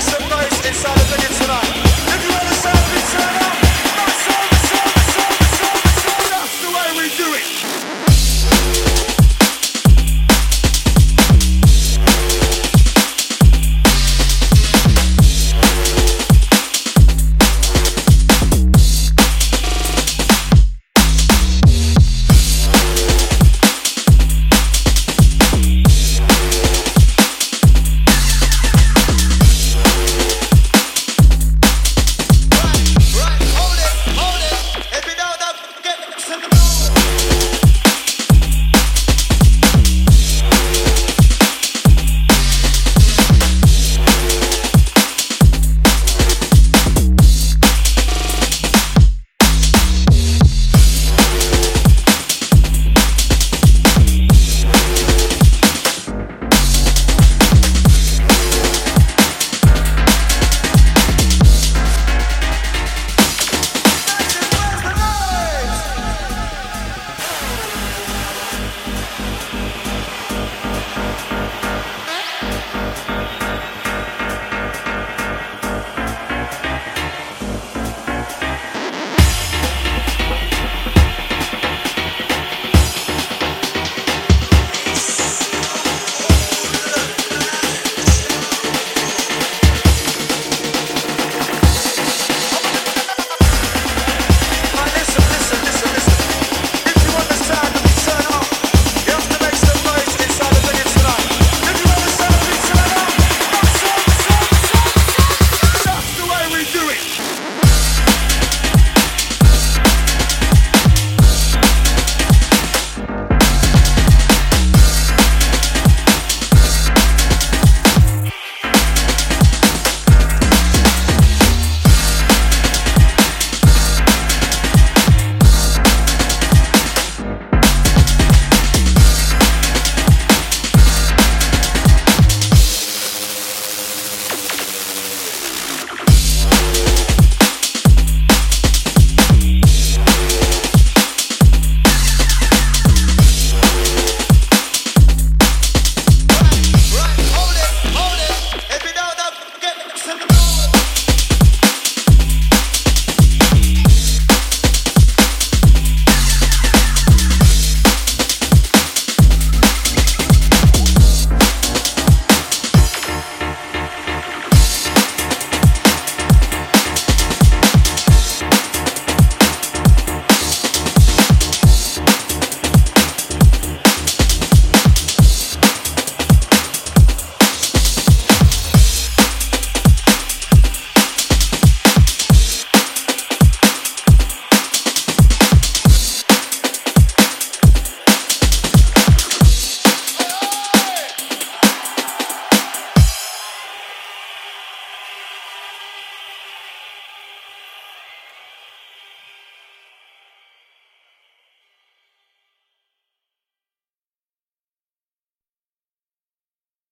Jackson.